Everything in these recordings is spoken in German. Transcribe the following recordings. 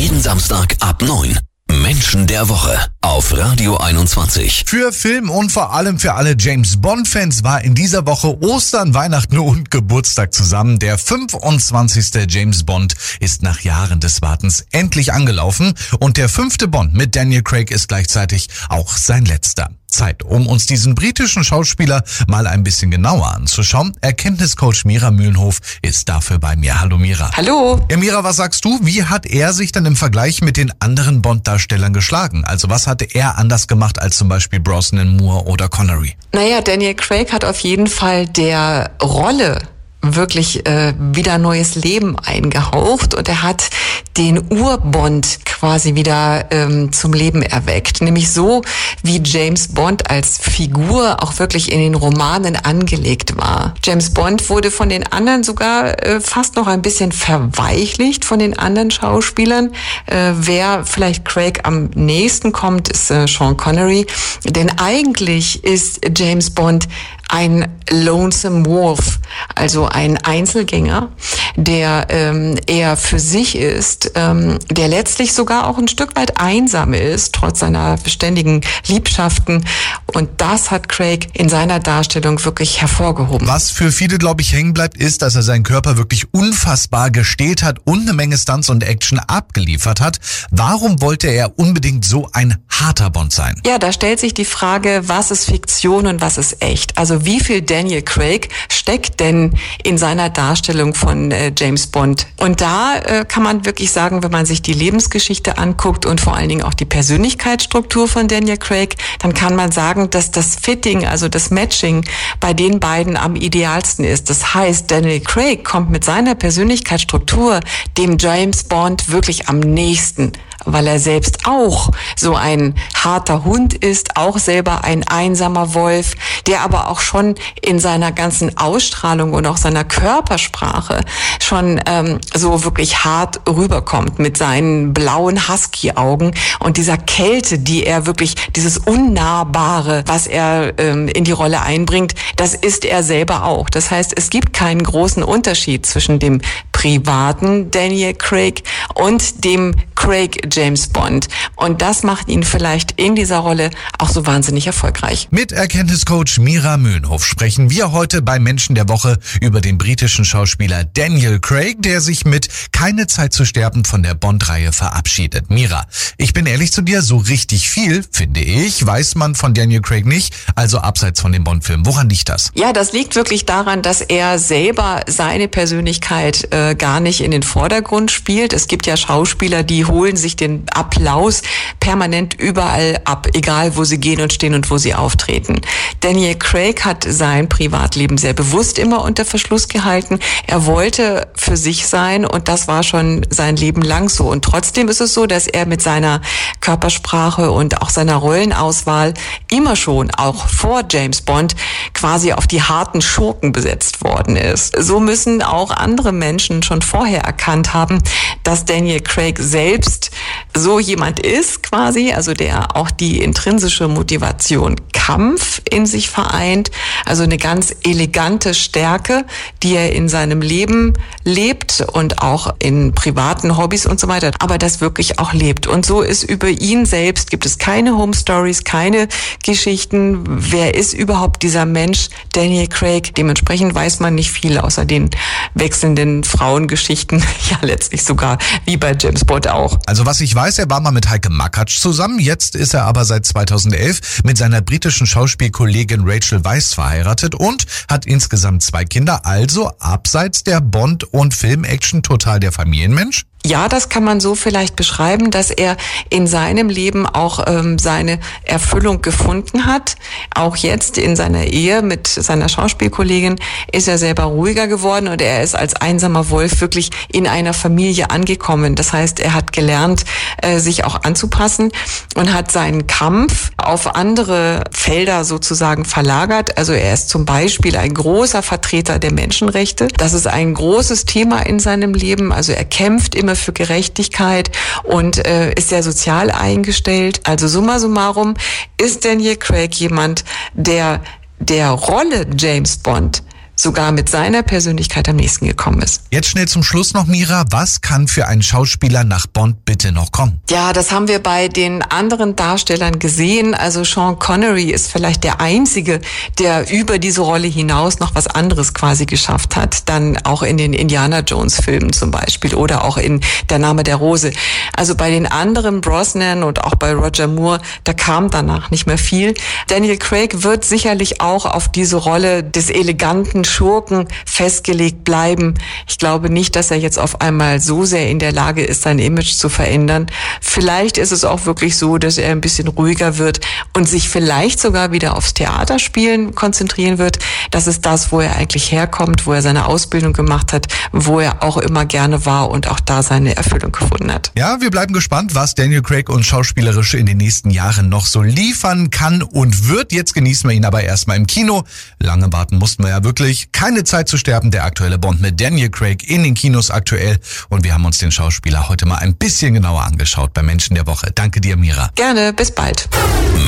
Jeden Samstag ab 9. Menschen der Woche auf Radio 21. Für Film und vor allem für alle James Bond-Fans war in dieser Woche Ostern, Weihnachten und Geburtstag zusammen. Der 25. James Bond ist nach Jahren des Wartens endlich angelaufen und der fünfte Bond mit Daniel Craig ist gleichzeitig auch sein letzter. Zeit, um uns diesen britischen Schauspieler mal ein bisschen genauer anzuschauen. Erkenntniscoach Mira Mühlenhof ist dafür bei mir. Hallo Mira. Hallo. Ja, Mira, was sagst du? Wie hat er sich dann im Vergleich mit den anderen Bond-Darstellern geschlagen? Also was hatte er anders gemacht als zum Beispiel Brosnan, Moore oder Connery? Naja, Daniel Craig hat auf jeden Fall der Rolle wirklich äh, wieder neues Leben eingehaucht und er hat den Urbond quasi wieder ähm, zum Leben erweckt. Nämlich so, wie James Bond als Figur auch wirklich in den Romanen angelegt war. James Bond wurde von den anderen sogar äh, fast noch ein bisschen verweichlicht von den anderen Schauspielern. Äh, wer vielleicht Craig am nächsten kommt, ist äh, Sean Connery. Denn eigentlich ist James Bond ein Lonesome Wolf, also ein Einzelgänger, der ähm, eher für sich ist, ähm, der letztlich sogar auch ein Stück weit einsam ist, trotz seiner beständigen Liebschaften. Und das hat Craig in seiner Darstellung wirklich hervorgehoben. Was für viele, glaube ich, hängen bleibt, ist, dass er seinen Körper wirklich unfassbar gestählt hat und eine Menge Stunts und Action abgeliefert hat. Warum wollte er unbedingt so ein harter Bond sein? Ja, da stellt sich die Frage, was ist Fiktion und was ist echt? Also wie viel Daniel Craig steckt denn in seiner Darstellung von äh, James Bond? Und da äh, kann man wirklich sagen, wenn man sich die Lebensgeschichte anguckt und vor allen Dingen auch die Persönlichkeitsstruktur von Daniel Craig, dann kann man sagen, dass das Fitting, also das Matching bei den beiden am idealsten ist. Das heißt, Daniel Craig kommt mit seiner Persönlichkeitsstruktur dem James Bond wirklich am nächsten weil er selbst auch so ein harter Hund ist, auch selber ein einsamer Wolf, der aber auch schon in seiner ganzen Ausstrahlung und auch seiner Körpersprache schon ähm, so wirklich hart rüberkommt mit seinen blauen Husky-Augen und dieser Kälte, die er wirklich, dieses Unnahbare, was er ähm, in die Rolle einbringt, das ist er selber auch. Das heißt, es gibt keinen großen Unterschied zwischen dem privaten Daniel Craig und dem Craig James Bond. Und das macht ihn vielleicht in dieser Rolle auch so wahnsinnig erfolgreich. Mit Erkenntniscoach Mira Mühlenhof sprechen wir heute bei Menschen der Woche über den britischen Schauspieler Daniel Craig, der sich mit Keine Zeit zu sterben von der Bond-Reihe verabschiedet. Mira, ich bin ehrlich zu dir, so richtig viel, finde ich, weiß man von Daniel Craig nicht, also abseits von dem Bond-Film. Woran liegt das? Ja, das liegt wirklich daran, dass er selber seine Persönlichkeit äh, gar nicht in den Vordergrund spielt. Es gibt ja Schauspieler, die holen sich den Applaus permanent überall ab, egal wo sie gehen und stehen und wo sie auftreten. Daniel Craig hat sein Privatleben sehr bewusst immer unter Verschluss gehalten. Er wollte für sich sein und das war schon sein Leben lang so. Und trotzdem ist es so, dass er mit seiner Körpersprache und auch seiner Rollenauswahl immer schon, auch vor James Bond, quasi auf die harten Schurken besetzt worden ist. So müssen auch andere Menschen schon vorher erkannt haben, dass Daniel Craig selbst so jemand ist quasi, also der auch die intrinsische Motivation Kampf in sich vereint, also eine ganz elegante Stärke, die er in seinem Leben lebt und auch in privaten Hobbys und so weiter, aber das wirklich auch lebt. Und so ist über ihn selbst, gibt es keine Home Stories, keine Geschichten. Wer ist überhaupt dieser Mensch, Daniel Craig? Dementsprechend weiß man nicht viel außer den wechselnden Frauengeschichten, ja letztlich sogar wie bei James Bond auch. Also was ich weiß, er war mal mit Heike Makatsch zusammen, jetzt ist er aber seit 2011 mit seiner britischen Schauspielkollegin Rachel Weisz verheiratet und hat insgesamt zwei Kinder, also abseits der Bond- und Film-Action total der Familienmensch? Ja, das kann man so vielleicht beschreiben, dass er in seinem Leben auch ähm, seine Erfüllung gefunden hat. Auch jetzt in seiner Ehe mit seiner Schauspielkollegin ist er selber ruhiger geworden und er ist als einsamer Wolf wirklich in einer Familie angekommen. Das heißt, er hat gelernt, äh, sich auch anzupassen und hat seinen Kampf auf andere Felder sozusagen verlagert. Also er ist zum Beispiel ein großer Vertreter der Menschenrechte. Das ist ein großes Thema in seinem Leben. Also er kämpft immer für Gerechtigkeit und äh, ist sehr sozial eingestellt. Also summa summarum ist Daniel Craig jemand, der der Rolle James Bond sogar mit seiner Persönlichkeit am nächsten gekommen ist. Jetzt schnell zum Schluss noch, Mira. Was kann für einen Schauspieler nach Bond bitte noch kommen? Ja, das haben wir bei den anderen Darstellern gesehen. Also Sean Connery ist vielleicht der einzige, der über diese Rolle hinaus noch was anderes quasi geschafft hat. Dann auch in den Indiana Jones Filmen zum Beispiel oder auch in Der Name der Rose. Also bei den anderen Brosnan und auch bei Roger Moore, da kam danach nicht mehr viel. Daniel Craig wird sicherlich auch auf diese Rolle des eleganten Schurken festgelegt bleiben. Ich glaube nicht, dass er jetzt auf einmal so sehr in der Lage ist, sein Image zu verändern. Vielleicht ist es auch wirklich so, dass er ein bisschen ruhiger wird und sich vielleicht sogar wieder aufs Theaterspielen konzentrieren wird. Das ist das, wo er eigentlich herkommt, wo er seine Ausbildung gemacht hat, wo er auch immer gerne war und auch da seine Erfüllung gefunden hat. Ja, wir bleiben gespannt, was Daniel Craig uns schauspielerisch in den nächsten Jahren noch so liefern kann und wird. Jetzt genießen wir ihn aber erstmal im Kino. Lange warten mussten wir ja wirklich. Keine Zeit zu sterben, der aktuelle Bond mit Daniel Craig in den Kinos aktuell. Und wir haben uns den Schauspieler heute mal ein bisschen genauer angeschaut bei Menschen der Woche. Danke dir, Mira. Gerne, bis bald.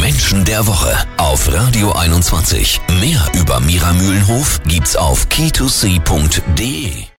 Menschen der Woche auf Radio 21. Mehr über Mira Mühlenhof gibt's auf key2c.de.